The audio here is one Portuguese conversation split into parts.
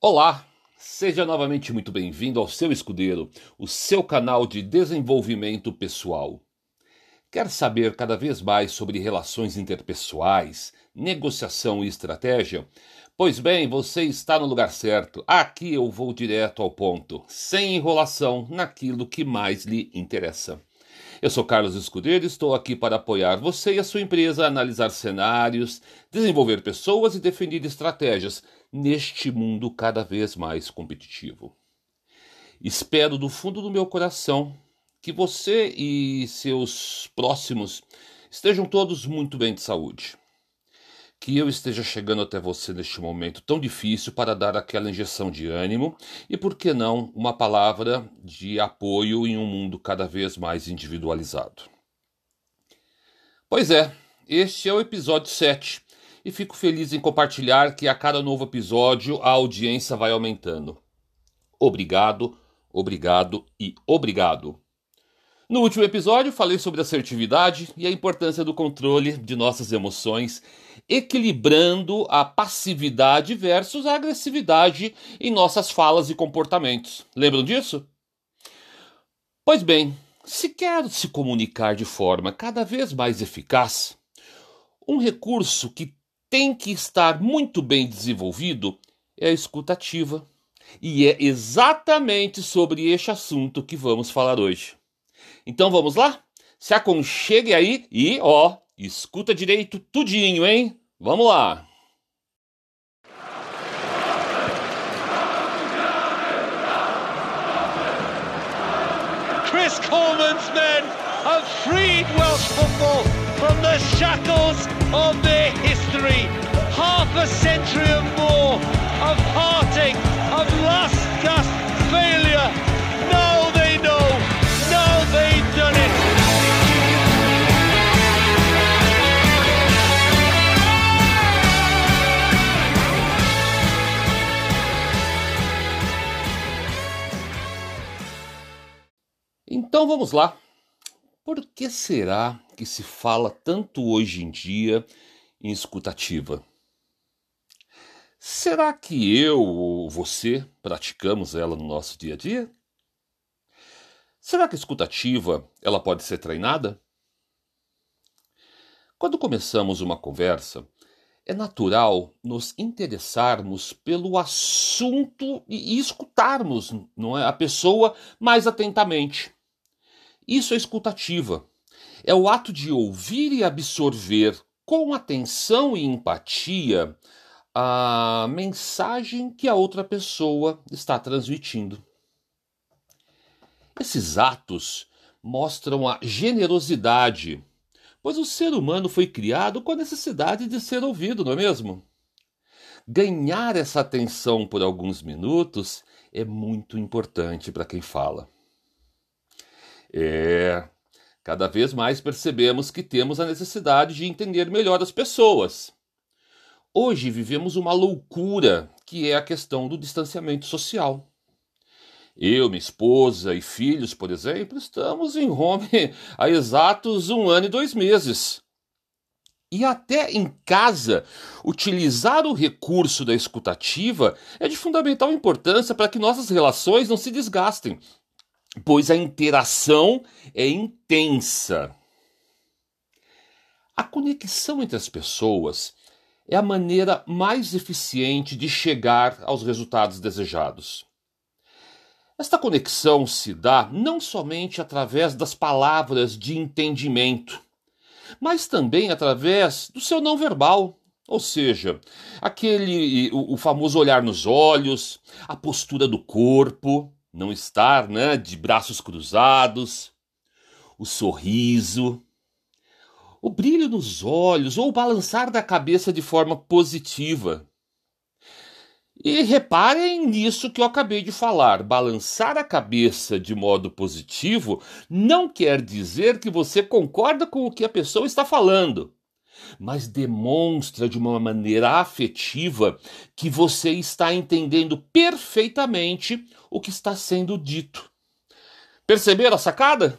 Olá, seja novamente muito bem-vindo ao seu escudeiro, o seu canal de desenvolvimento pessoal. Quer saber cada vez mais sobre relações interpessoais, negociação e estratégia? Pois bem, você está no lugar certo. Aqui eu vou direto ao ponto, sem enrolação naquilo que mais lhe interessa. Eu sou Carlos Escudeiro e estou aqui para apoiar você e a sua empresa a analisar cenários, desenvolver pessoas e definir estratégias neste mundo cada vez mais competitivo. Espero do fundo do meu coração que você e seus próximos estejam todos muito bem de saúde que eu esteja chegando até você neste momento tão difícil para dar aquela injeção de ânimo e, por que não, uma palavra de apoio em um mundo cada vez mais individualizado. Pois é, este é o episódio 7 e fico feliz em compartilhar que a cada novo episódio a audiência vai aumentando. Obrigado, obrigado e obrigado. No último episódio, falei sobre assertividade e a importância do controle de nossas emoções, equilibrando a passividade versus a agressividade em nossas falas e comportamentos. Lembram disso? Pois bem, se quer se comunicar de forma cada vez mais eficaz, um recurso que tem que estar muito bem desenvolvido é a escutativa. E é exatamente sobre este assunto que vamos falar hoje. Então vamos lá? Se aconchegue aí e, ó, escuta direito tudinho, hein? Vamos lá! Chris Coleman's men have freed Welsh football from the shackles of their history. Half a century or more of heartache, of last gasp failure. Now they know. Now they've done it. Então vamos lá. Por que será que se fala tanto hoje em dia em escutativa? Será que eu ou você praticamos ela no nosso dia a dia? Será que a escutativa ela pode ser treinada? Quando começamos uma conversa, é natural nos interessarmos pelo assunto e escutarmos é, a pessoa mais atentamente. Isso é escutativa. É o ato de ouvir e absorver com atenção e empatia a mensagem que a outra pessoa está transmitindo. Esses atos mostram a generosidade, pois o ser humano foi criado com a necessidade de ser ouvido, não é mesmo? Ganhar essa atenção por alguns minutos é muito importante para quem fala. É, cada vez mais percebemos que temos a necessidade de entender melhor as pessoas. Hoje vivemos uma loucura que é a questão do distanciamento social. Eu, minha esposa e filhos, por exemplo, estamos em home há exatos um ano e dois meses. E até em casa, utilizar o recurso da escutativa é de fundamental importância para que nossas relações não se desgastem, pois a interação é intensa. A conexão entre as pessoas é a maneira mais eficiente de chegar aos resultados desejados. Esta conexão se dá não somente através das palavras de entendimento, mas também através do seu não verbal, ou seja, aquele o, o famoso olhar nos olhos, a postura do corpo, não estar, né, de braços cruzados, o sorriso, o brilho nos olhos ou o balançar da cabeça de forma positiva. E reparem nisso que eu acabei de falar. Balançar a cabeça de modo positivo não quer dizer que você concorda com o que a pessoa está falando, mas demonstra de uma maneira afetiva que você está entendendo perfeitamente o que está sendo dito. Perceberam a sacada?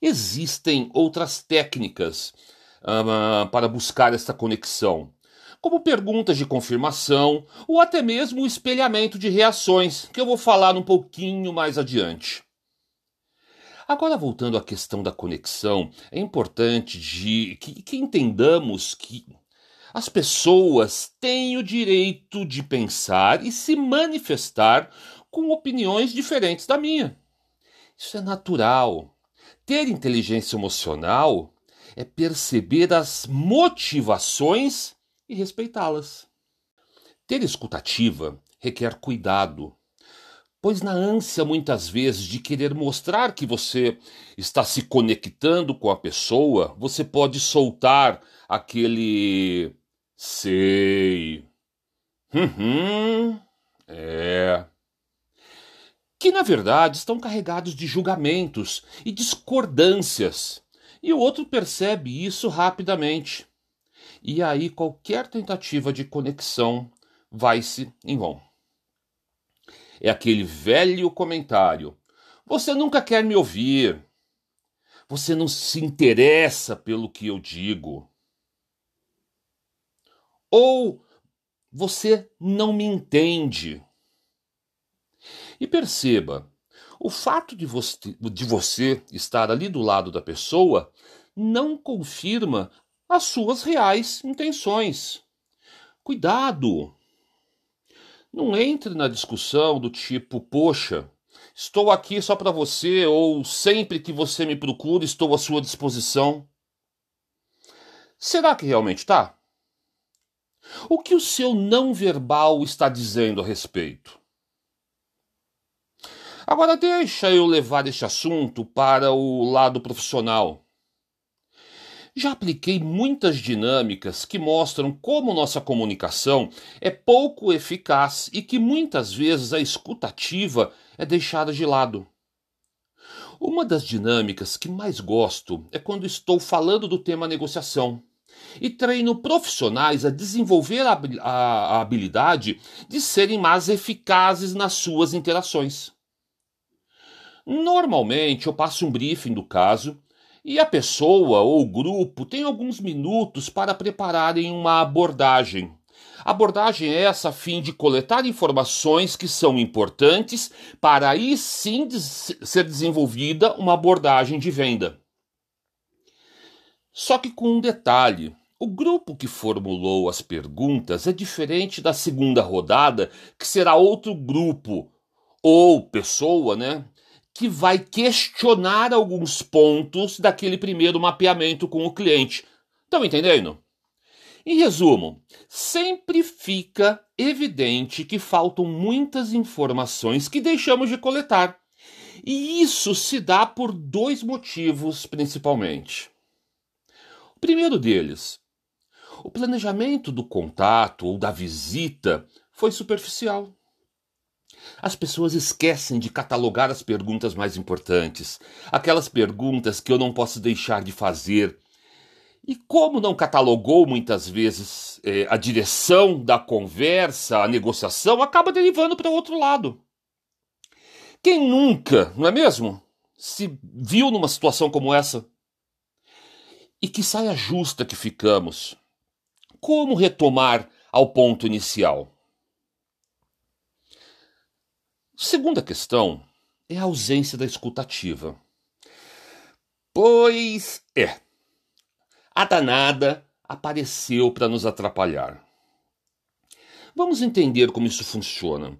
Existem outras técnicas uh, para buscar esta conexão como perguntas de confirmação ou até mesmo o espelhamento de reações, que eu vou falar um pouquinho mais adiante. Agora, voltando à questão da conexão, é importante de, que, que entendamos que as pessoas têm o direito de pensar e se manifestar com opiniões diferentes da minha. Isso é natural. Ter inteligência emocional é perceber as motivações e respeitá-las. Ter escutativa requer cuidado, pois na ânsia muitas vezes de querer mostrar que você está se conectando com a pessoa, você pode soltar aquele sei. Uhum. É. Que na verdade estão carregados de julgamentos e discordâncias, e o outro percebe isso rapidamente e aí qualquer tentativa de conexão vai-se em vão. É aquele velho comentário: você nunca quer me ouvir, você não se interessa pelo que eu digo. Ou você não me entende. E perceba, o fato de você, de você estar ali do lado da pessoa não confirma as suas reais intenções. Cuidado! Não entre na discussão do tipo, poxa, estou aqui só para você, ou sempre que você me procura, estou à sua disposição. Será que realmente está? O que o seu não verbal está dizendo a respeito? Agora deixa eu levar este assunto para o lado profissional. Já apliquei muitas dinâmicas que mostram como nossa comunicação é pouco eficaz e que muitas vezes a escutativa é deixada de lado. Uma das dinâmicas que mais gosto é quando estou falando do tema negociação e treino profissionais a desenvolver a habilidade de serem mais eficazes nas suas interações. Normalmente eu passo um briefing do caso e a pessoa ou o grupo tem alguns minutos para prepararem uma abordagem. Abordagem é essa a fim de coletar informações que são importantes para aí sim ser desenvolvida uma abordagem de venda. Só que com um detalhe: o grupo que formulou as perguntas é diferente da segunda rodada, que será outro grupo ou pessoa, né, que vai questionar alguns pontos daquele primeiro mapeamento com o cliente. Estão entendendo? Em resumo, sempre fica evidente que faltam muitas informações que deixamos de coletar. E isso se dá por dois motivos principalmente. O primeiro deles, o planejamento do contato ou da visita foi superficial. As pessoas esquecem de catalogar as perguntas mais importantes, aquelas perguntas que eu não posso deixar de fazer. E como não catalogou muitas vezes é, a direção da conversa, a negociação, acaba derivando para outro lado. Quem nunca, não é mesmo? Se viu numa situação como essa? E que saia justa que ficamos. Como retomar ao ponto inicial? Segunda questão é a ausência da escutativa. Pois é, a danada apareceu para nos atrapalhar. Vamos entender como isso funciona.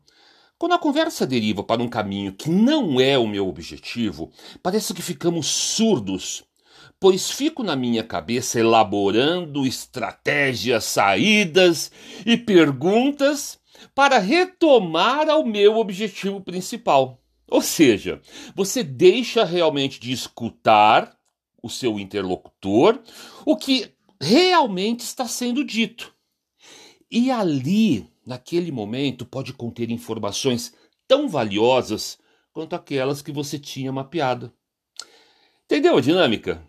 Quando a conversa deriva para um caminho que não é o meu objetivo, parece que ficamos surdos, pois fico na minha cabeça elaborando estratégias, saídas e perguntas para retomar ao meu objetivo principal. Ou seja, você deixa realmente de escutar o seu interlocutor, o que realmente está sendo dito. E ali, naquele momento, pode conter informações tão valiosas quanto aquelas que você tinha mapeado. Entendeu a dinâmica?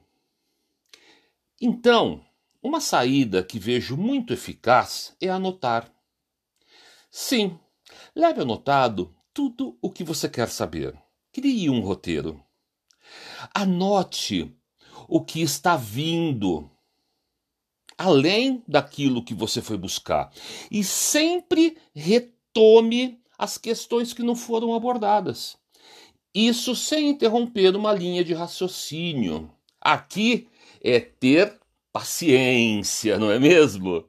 Então, uma saída que vejo muito eficaz é anotar. Sim, leve anotado tudo o que você quer saber. Crie um roteiro. Anote o que está vindo. além daquilo que você foi buscar. E sempre retome as questões que não foram abordadas. Isso sem interromper uma linha de raciocínio. Aqui é ter paciência, não é mesmo?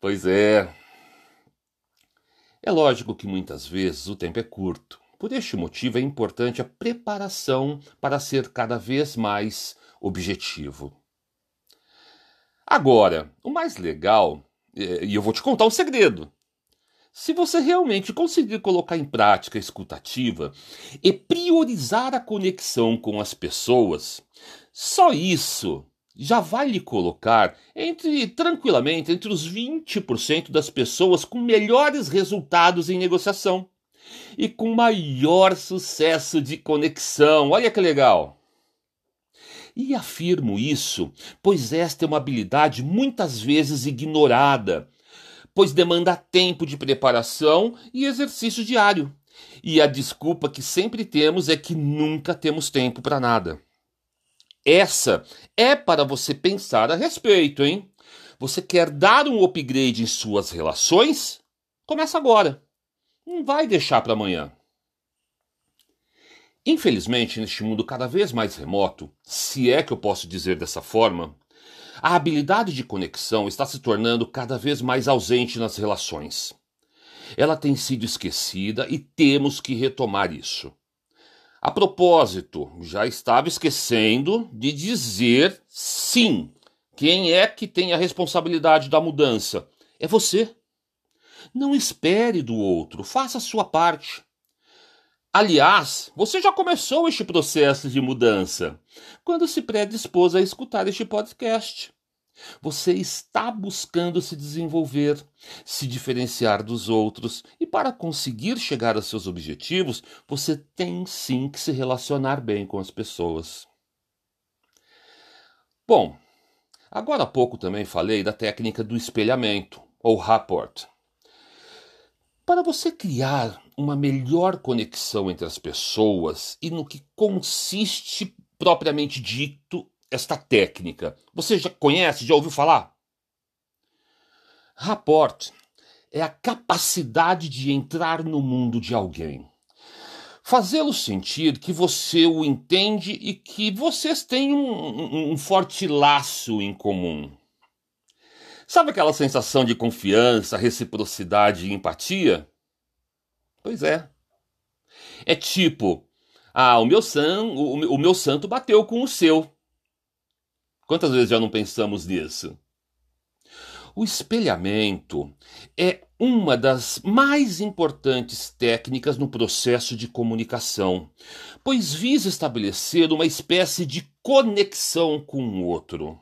Pois é. É lógico que muitas vezes o tempo é curto. Por este motivo é importante a preparação para ser cada vez mais objetivo. Agora, o mais legal, é, e eu vou te contar um segredo. Se você realmente conseguir colocar em prática a escutativa e priorizar a conexão com as pessoas, só isso já vai lhe colocar entre tranquilamente entre os 20% das pessoas com melhores resultados em negociação e com maior sucesso de conexão. Olha que legal. E afirmo isso, pois esta é uma habilidade muitas vezes ignorada, pois demanda tempo de preparação e exercício diário. E a desculpa que sempre temos é que nunca temos tempo para nada. Essa é para você pensar a respeito, hein? Você quer dar um upgrade em suas relações? Começa agora. Não vai deixar para amanhã. Infelizmente, neste mundo cada vez mais remoto, se é que eu posso dizer dessa forma, a habilidade de conexão está se tornando cada vez mais ausente nas relações. Ela tem sido esquecida e temos que retomar isso. A propósito, já estava esquecendo de dizer sim. Quem é que tem a responsabilidade da mudança? É você. Não espere do outro, faça a sua parte. Aliás, você já começou este processo de mudança quando se predispôs a escutar este podcast. Você está buscando se desenvolver, se diferenciar dos outros, e para conseguir chegar aos seus objetivos, você tem sim que se relacionar bem com as pessoas. Bom, agora há pouco também falei da técnica do espelhamento, ou rapport. Para você criar uma melhor conexão entre as pessoas e no que consiste propriamente dito esta técnica, você já conhece, já ouviu falar? Rapport é a capacidade de entrar no mundo de alguém. Fazê-lo sentir que você o entende e que vocês têm um, um, um forte laço em comum. Sabe aquela sensação de confiança, reciprocidade e empatia? Pois é. É tipo, ah, o meu, san, o, o meu santo bateu com o seu. Quantas vezes já não pensamos nisso? O espelhamento é uma das mais importantes técnicas no processo de comunicação, pois visa estabelecer uma espécie de conexão com o outro.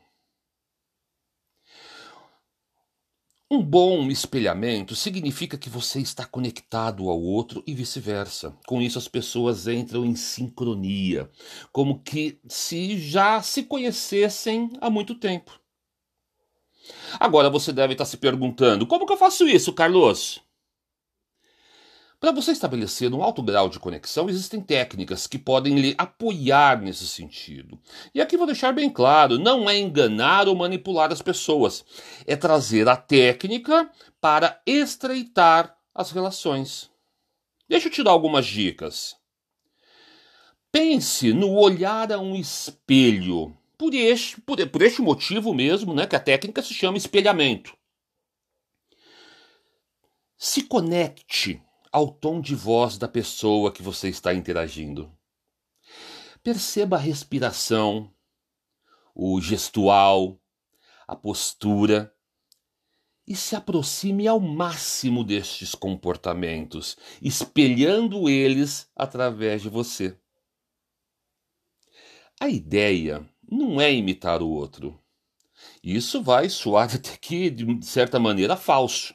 Um bom espelhamento significa que você está conectado ao outro e vice-versa. Com isso, as pessoas entram em sincronia, como que se já se conhecessem há muito tempo. Agora você deve estar se perguntando: como que eu faço isso, Carlos? Para você estabelecer um alto grau de conexão, existem técnicas que podem lhe apoiar nesse sentido. E aqui vou deixar bem claro: não é enganar ou manipular as pessoas, é trazer a técnica para estreitar as relações. Deixa eu te dar algumas dicas. Pense no olhar a um espelho. Por este, por, por este motivo mesmo, né, que a técnica se chama espelhamento. Se conecte ao tom de voz da pessoa que você está interagindo. Perceba a respiração, o gestual, a postura e se aproxime ao máximo destes comportamentos, espelhando eles através de você. A ideia não é imitar o outro. Isso vai soar até que, de certa maneira, falso.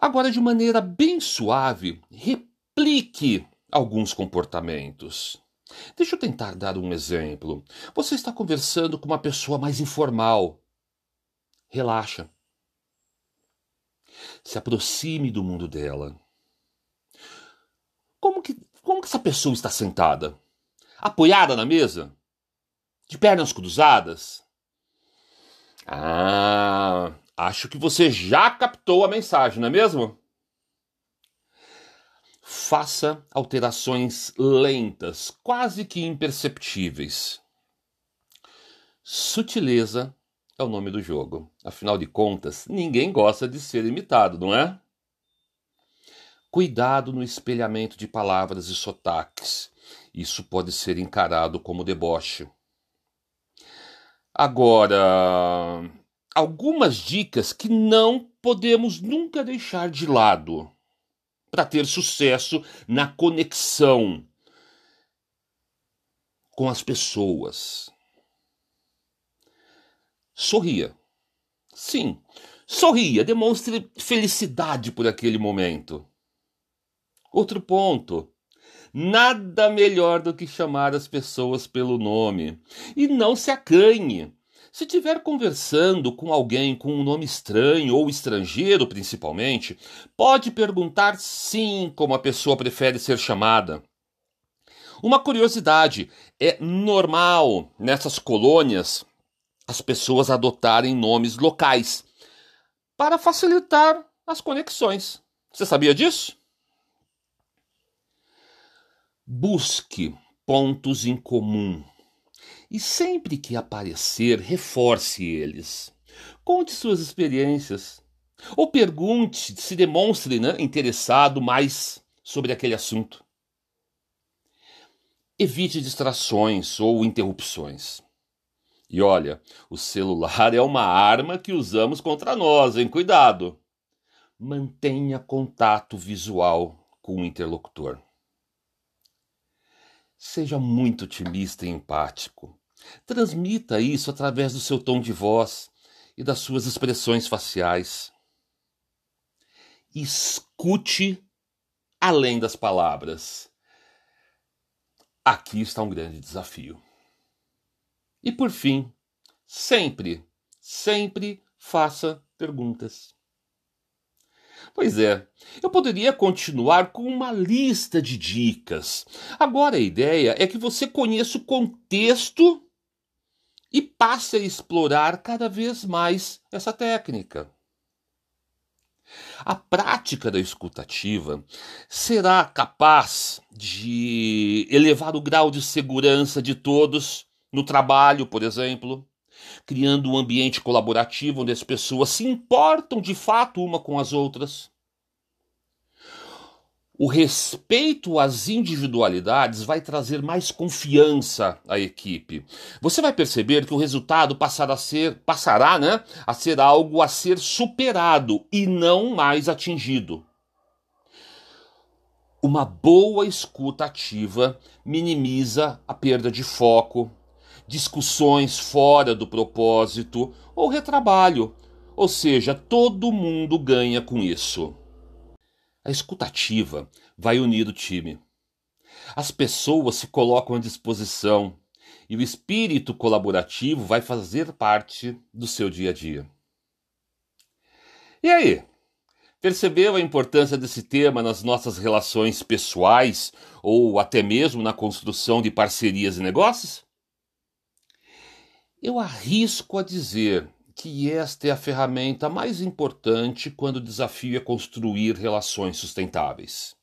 Agora, de maneira bem suave, replique alguns comportamentos. Deixa eu tentar dar um exemplo. Você está conversando com uma pessoa mais informal. Relaxa. Se aproxime do mundo dela. Como que, como que essa pessoa está sentada? Apoiada na mesa? De pernas cruzadas? Ah, acho que você já captou a mensagem, não é mesmo? Faça alterações lentas, quase que imperceptíveis. Sutileza é o nome do jogo. Afinal de contas, ninguém gosta de ser imitado, não é? Cuidado no espelhamento de palavras e sotaques. Isso pode ser encarado como deboche. Agora, algumas dicas que não podemos nunca deixar de lado para ter sucesso na conexão com as pessoas. Sorria. Sim, sorria, demonstre felicidade por aquele momento. Outro ponto. Nada melhor do que chamar as pessoas pelo nome. E não se acanhe. Se estiver conversando com alguém com um nome estranho ou estrangeiro, principalmente, pode perguntar sim como a pessoa prefere ser chamada. Uma curiosidade: é normal nessas colônias as pessoas adotarem nomes locais para facilitar as conexões. Você sabia disso? Busque pontos em comum e sempre que aparecer, reforce eles. Conte suas experiências ou pergunte, se demonstre né, interessado mais sobre aquele assunto. Evite distrações ou interrupções. E olha, o celular é uma arma que usamos contra nós, hein? Cuidado! Mantenha contato visual com o interlocutor. Seja muito otimista e empático. Transmita isso através do seu tom de voz e das suas expressões faciais. Escute além das palavras. Aqui está um grande desafio. E por fim, sempre, sempre faça perguntas. Pois é, eu poderia continuar com uma lista de dicas. Agora a ideia é que você conheça o contexto e passe a explorar cada vez mais essa técnica. A prática da escutativa será capaz de elevar o grau de segurança de todos no trabalho, por exemplo, criando um ambiente colaborativo onde as pessoas se importam de fato uma com as outras. O respeito às individualidades vai trazer mais confiança à equipe. Você vai perceber que o resultado passará a ser, passará, né, a ser algo a ser superado e não mais atingido. Uma boa escuta ativa minimiza a perda de foco, discussões fora do propósito ou retrabalho. Ou seja, todo mundo ganha com isso. A escutativa vai unir o time. As pessoas se colocam à disposição e o espírito colaborativo vai fazer parte do seu dia a dia. E aí? Percebeu a importância desse tema nas nossas relações pessoais ou até mesmo na construção de parcerias e negócios? Eu arrisco a dizer que esta é a ferramenta mais importante quando o desafio é construir relações sustentáveis.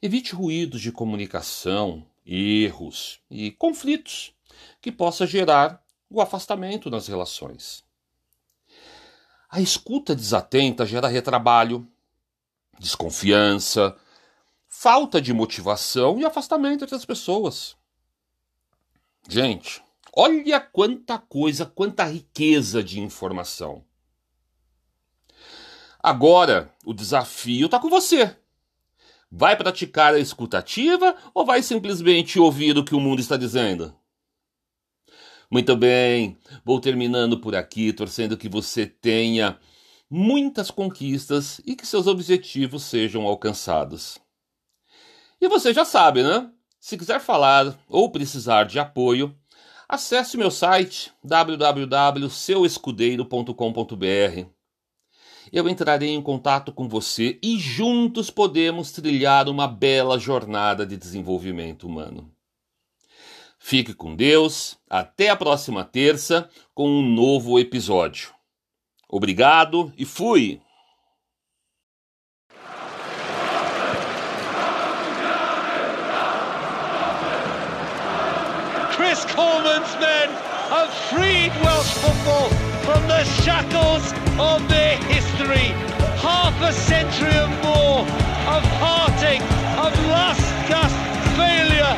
Evite ruídos de comunicação, erros e conflitos que possa gerar o afastamento nas relações. A escuta desatenta gera retrabalho, desconfiança, falta de motivação e afastamento entre as pessoas. Gente, Olha quanta coisa, quanta riqueza de informação. Agora, o desafio está com você. Vai praticar a escutativa ou vai simplesmente ouvir o que o mundo está dizendo? Muito bem, vou terminando por aqui, torcendo que você tenha muitas conquistas e que seus objetivos sejam alcançados. E você já sabe, né? Se quiser falar ou precisar de apoio, Acesse meu site www.seuescudeiro.com.br. Eu entrarei em contato com você e juntos podemos trilhar uma bela jornada de desenvolvimento humano. Fique com Deus, até a próxima terça com um novo episódio. Obrigado e fui! Chris Coleman's men have freed Welsh football from the shackles of their history. Half a century and more of heartache, of lust, gasp, failure,